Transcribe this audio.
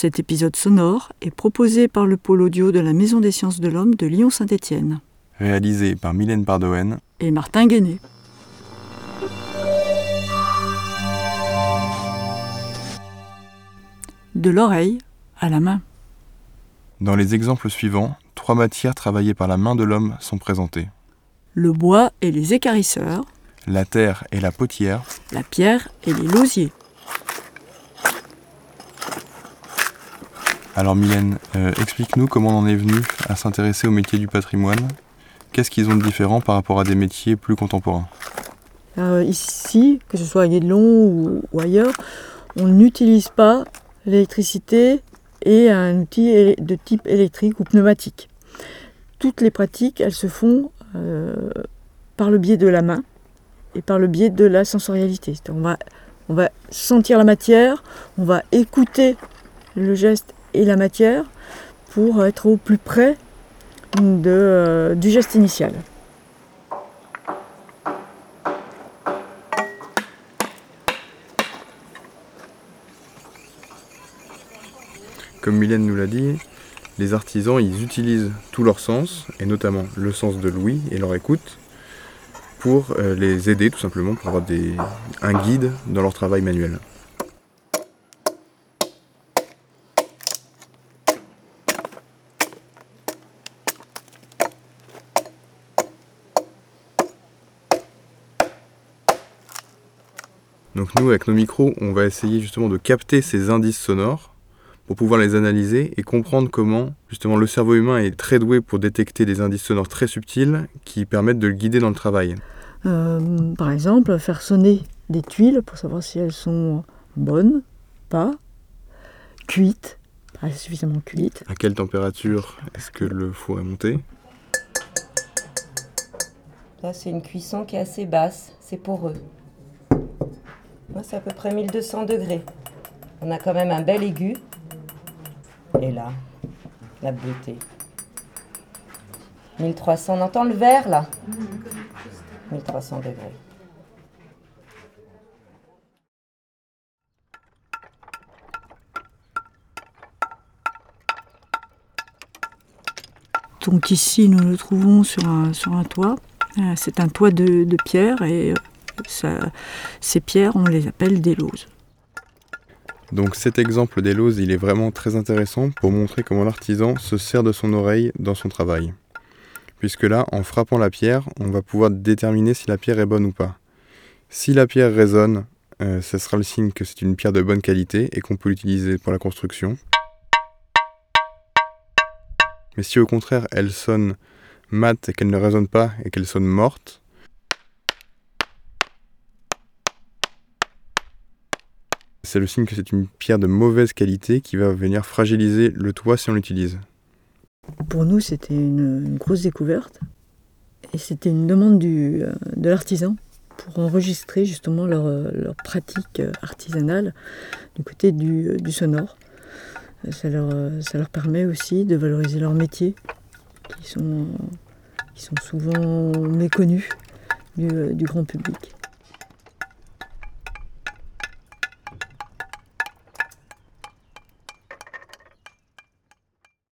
Cet épisode sonore est proposé par le pôle audio de la Maison des sciences de l'homme de Lyon-Saint-Étienne. Réalisé par Mylène Pardoen et Martin Guéné. De l'oreille à la main. Dans les exemples suivants, trois matières travaillées par la main de l'homme sont présentées. Le bois et les écarisseurs. La terre et la potière. La pierre et les lausiers. Alors Mylène, euh, explique-nous comment on en est venu à s'intéresser au métier du patrimoine. Qu'est-ce qu'ils ont de différent par rapport à des métiers plus contemporains? Euh, Ici, que ce soit à Guédelon ou ailleurs, on n'utilise pas l'électricité et un outil de type électrique ou pneumatique. Toutes les pratiques, elles se font euh, par le biais de la main et par le biais de la sensorialité. On va, on va sentir la matière, on va écouter le geste et la matière pour être au plus près euh, du geste initial. Comme Mylène nous l'a dit, les artisans, ils utilisent tous leurs sens, et notamment le sens de l'ouïe et leur écoute, pour euh, les aider tout simplement, pour avoir un guide dans leur travail manuel. Donc nous, avec nos micros, on va essayer justement de capter ces indices sonores pour pouvoir les analyser et comprendre comment justement le cerveau humain est très doué pour détecter des indices sonores très subtils qui permettent de le guider dans le travail. Euh, par exemple, faire sonner des tuiles pour savoir si elles sont bonnes, pas, cuites, pas suffisamment cuites. À quelle température est-ce que le four est monté? Là, c'est une cuisson qui est assez basse, c'est poreux. Là, c'est à peu près 1200 degrés. On a quand même un bel aigu. Et là, la beauté. 1300, on entend le vert là 1300 degrés. Donc ici, nous nous trouvons sur un, sur un toit. Euh, c'est un toit de, pierre et ces pierres, on les appelle des lauses. Donc cet exemple des lauses, il est vraiment très intéressant pour montrer comment l'artisan se sert de son oreille dans son travail. Puisque là, en frappant la pierre, on va pouvoir déterminer si la pierre est bonne ou pas. Si la pierre résonne, euh, ce sera le signe que c'est une pierre de bonne qualité et qu'on peut l'utiliser pour la construction. Mais si au contraire elle sonne mate et qu'elle ne résonne pas et qu'elle sonne morte, c'est le signe que c'est une pierre de mauvaise qualité qui va venir fragiliser le toit si on l'utilise. Pour nous, c'était une, grosse découverte et c'était une demande euh, de l'artisan pour enregistrer justement leur, euh, pratique artisanale du côté du, sonore. Ça leur, permet aussi de valoriser leur métier, qui sont, souvent méconnus du grand public.